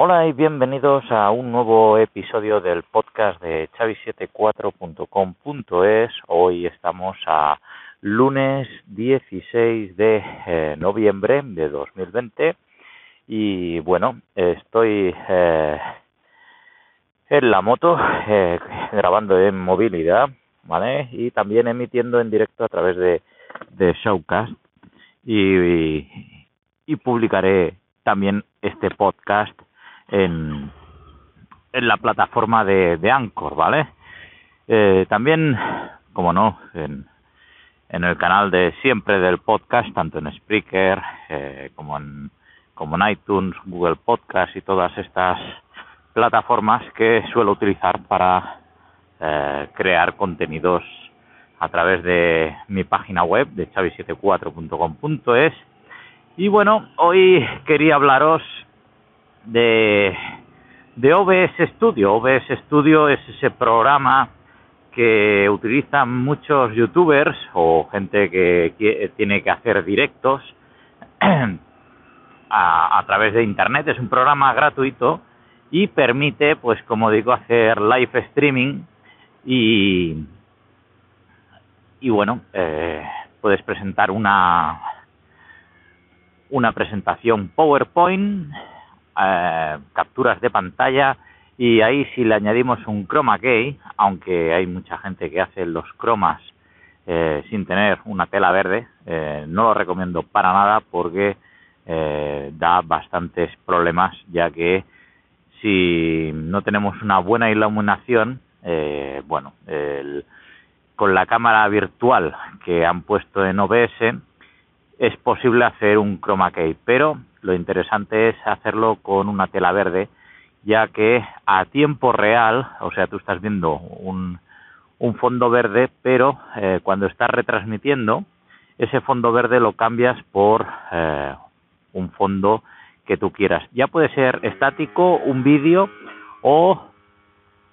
Hola y bienvenidos a un nuevo episodio del podcast de chavi74.com.es. Hoy estamos a lunes 16 de eh, noviembre de 2020 y bueno, estoy eh, en la moto eh, grabando en movilidad, ¿vale? Y también emitiendo en directo a través de, de Showcast y, y publicaré también este podcast en, en la plataforma de, de Anchor, ¿vale? Eh, también, como no, en, en el canal de siempre del podcast, tanto en Spreaker eh, como, en, como en iTunes, Google Podcast y todas estas plataformas que suelo utilizar para eh, crear contenidos a través de mi página web de chavi74.com.es y bueno, hoy quería hablaros de, de OBS Studio. OBS Studio es ese programa que utilizan muchos youtubers o gente que, tiene que hacer directos a, a, través de internet. Es un programa gratuito y permite, pues como digo, hacer live streaming y, y bueno, eh, puedes presentar una, una presentación PowerPoint eh, capturas de pantalla y ahí si le añadimos un chroma key, aunque hay mucha gente que hace los cromas eh, sin tener una tela verde, eh, no lo recomiendo para nada porque eh, da bastantes problemas ya que si no tenemos una buena iluminación, eh, bueno, el, con la cámara virtual que han puesto en OBS es posible hacer un chroma key, pero lo interesante es hacerlo con una tela verde, ya que a tiempo real, o sea, tú estás viendo un, un fondo verde, pero eh, cuando estás retransmitiendo, ese fondo verde lo cambias por eh, un fondo que tú quieras. Ya puede ser estático, un vídeo o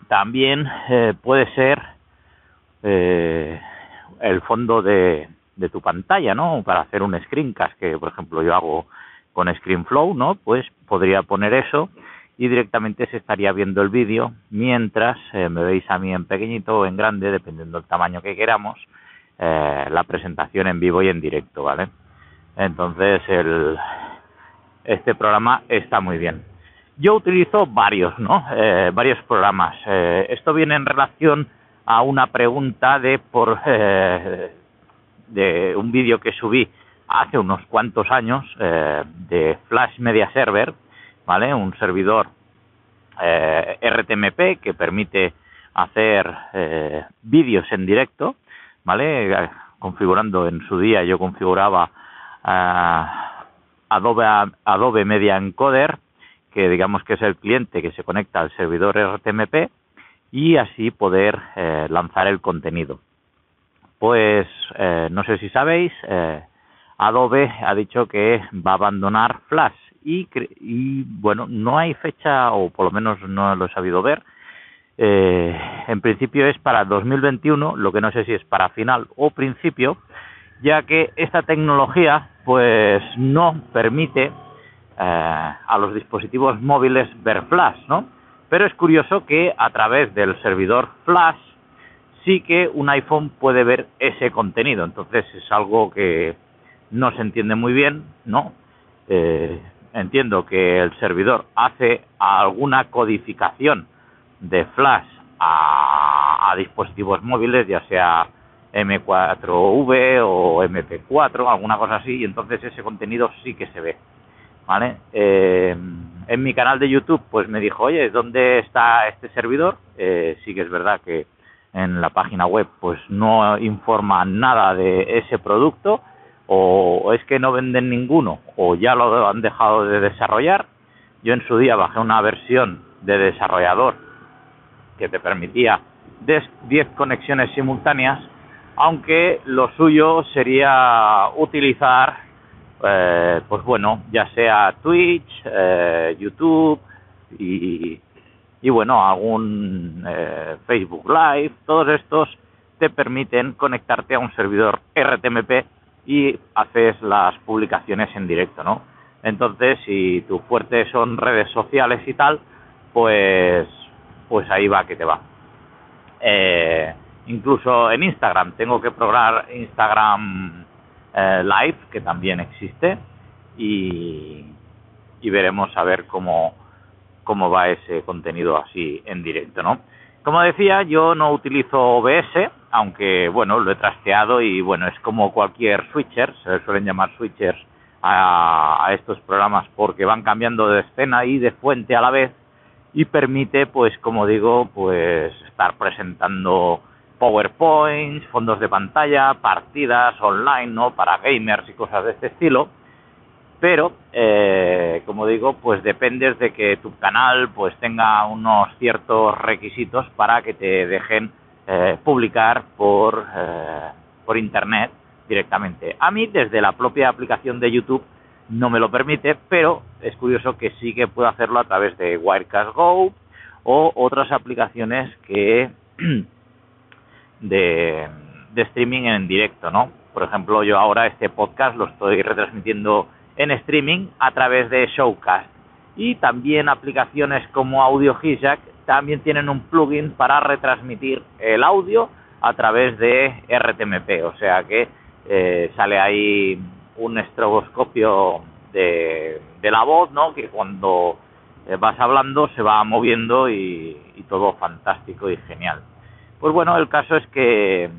también eh, puede ser eh, el fondo de, tu pantalla, ¿no? Para hacer un screencast, que por ejemplo yo hago con ScreenFlow, ¿no? Pues podría poner eso y directamente se estaría viendo el vídeo mientras eh, me veis a mí en pequeñito o en grande, dependiendo del tamaño que queramos, la presentación en vivo y en directo, ¿vale? Entonces el, este programa está muy bien. Yo utilizo varios, ¿no? Eh, varios programas. Eh, esto viene en relación a una pregunta de por eh, de un vídeo que subí hace unos cuantos años eh, de Flash Media Server, ¿vale? Un servidor eh, RTMP que permite hacer eh, vídeos en directo, ¿vale? Configurando en su día yo configuraba eh, Adobe Adobe Media Encoder, que digamos que es el cliente que se conecta al servidor RTMP y así poder eh, lanzar el contenido. Pues eh, no sé si sabéis, eh, Adobe ha dicho que va a abandonar Flash y, y bueno, no hay fecha o por lo menos no lo he sabido ver. Eh, en principio es para 2021, lo que no sé si es para final o principio, ya que esta tecnología pues no permite eh, a los dispositivos móviles ver Flash, ¿no? Pero es curioso que a través del servidor Flash sí que un iPhone puede ver ese contenido. Entonces es algo que no se entiende muy bien, ¿no? Eh, entiendo que el servidor hace alguna codificación de flash a, a dispositivos móviles, ya sea M4V o MP4, alguna cosa así, y entonces ese contenido sí que se ve, ¿vale? Eh, en mi canal de YouTube, pues me dijo, oye, ¿dónde está este servidor? Eh, sí que es verdad que en la página web pues no informa nada de ese producto, o es que no venden ninguno o ya lo han dejado de desarrollar. Yo en su día bajé una versión de desarrollador que te permitía 10 conexiones simultáneas, aunque lo suyo sería utilizar, eh, pues bueno, ya sea Twitch, eh, YouTube y, y bueno, algún eh, Facebook Live, todos estos te permiten conectarte a un servidor RTMP y haces las publicaciones en directo, ¿no? Entonces, si tu fuerte son redes sociales y tal, pues, pues ahí va que te va. Eh, incluso en Instagram, tengo que probar Instagram eh, Live, que también existe, y, veremos a ver cómo, cómo va ese contenido así en directo, ¿no? Como decía, yo no utilizo OBS, aunque bueno, lo he trasteado y bueno, es como cualquier switcher, se suelen llamar switchers a, estos programas porque van cambiando de escena y de fuente a la vez y permite, pues como digo, pues estar presentando PowerPoints, fondos de pantalla, partidas online, ¿no? Para gamers y cosas de este estilo pero eh, como digo pues dependes de que tu canal pues tenga unos ciertos requisitos para que te dejen eh, publicar por eh, por internet directamente a mí desde la propia aplicación de YouTube no me lo permite pero es curioso que sí que puedo hacerlo a través de Wirecast Go o otras aplicaciones que de, de streaming en directo no por ejemplo yo ahora este podcast lo estoy retransmitiendo en streaming a través de Showcast. Y también aplicaciones como Audio Hijack también tienen un plugin para retransmitir el audio a través de RTMP, o sea que eh, sale ahí un estroboscopio de, la voz, ¿no? Que cuando eh, vas hablando se va moviendo y, todo fantástico y genial. Pues bueno, el caso es que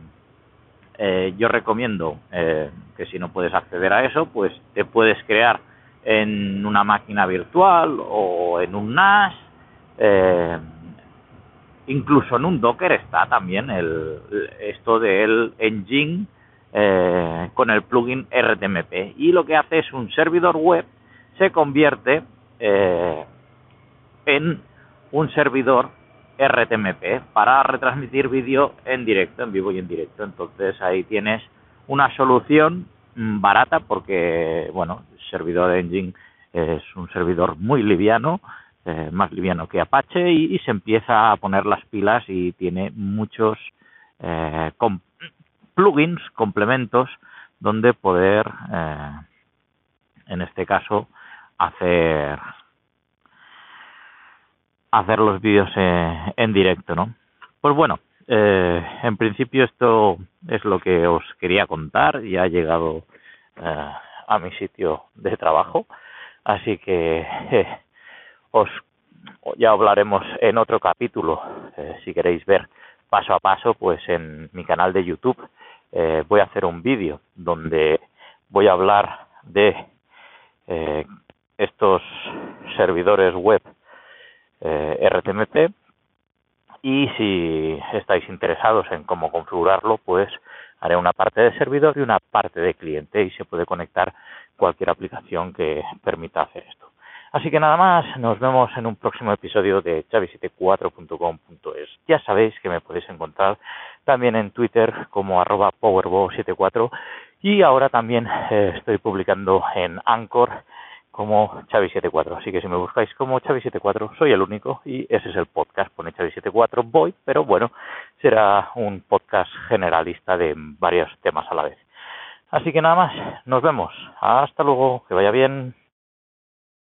eh, yo recomiendo eh, que si no puedes acceder a eso, pues te puedes crear en una máquina virtual o en un NAS, eh, incluso en un Docker está también el, esto del engine con el plugin RTMP y lo que hace es un servidor web se convierte en un servidor RTMP para retransmitir vídeo en directo, en vivo y en directo. Entonces ahí tienes una solución mm, barata porque, bueno, el servidor Engine es un servidor muy liviano, eh, más liviano que Apache y, se empieza a poner las pilas y tiene muchos eh, plugins, complementos donde poder, eh, en este caso, hacer hacer los vídeos eh, en directo, ¿no? Pues bueno, eh, en principio esto es lo que os quería contar. Ya ha llegado eh, a mi sitio de trabajo, así que os ya hablaremos en otro capítulo. si queréis ver paso a paso, pues en mi canal de YouTube voy a hacer un vídeo donde voy a hablar de estos servidores web eh, RTMP y si estáis interesados en cómo configurarlo, pues haré una parte de servidor y una parte de cliente y se puede conectar cualquier aplicación que permita hacer esto. Así que nada más, nos vemos en un próximo episodio de chavi74.com.es. Ya sabéis que me podéis encontrar también en Twitter como arroba powerbo74 y ahora también eh, estoy publicando en Anchor como Chavi74. Así que si me buscáis como Chavi74, soy el único y ese es el podcast. Pone Chavi74 voy, pero bueno, será un podcast generalista de varios temas a la vez. Así que nada más, nos vemos. Hasta luego, que vaya bien.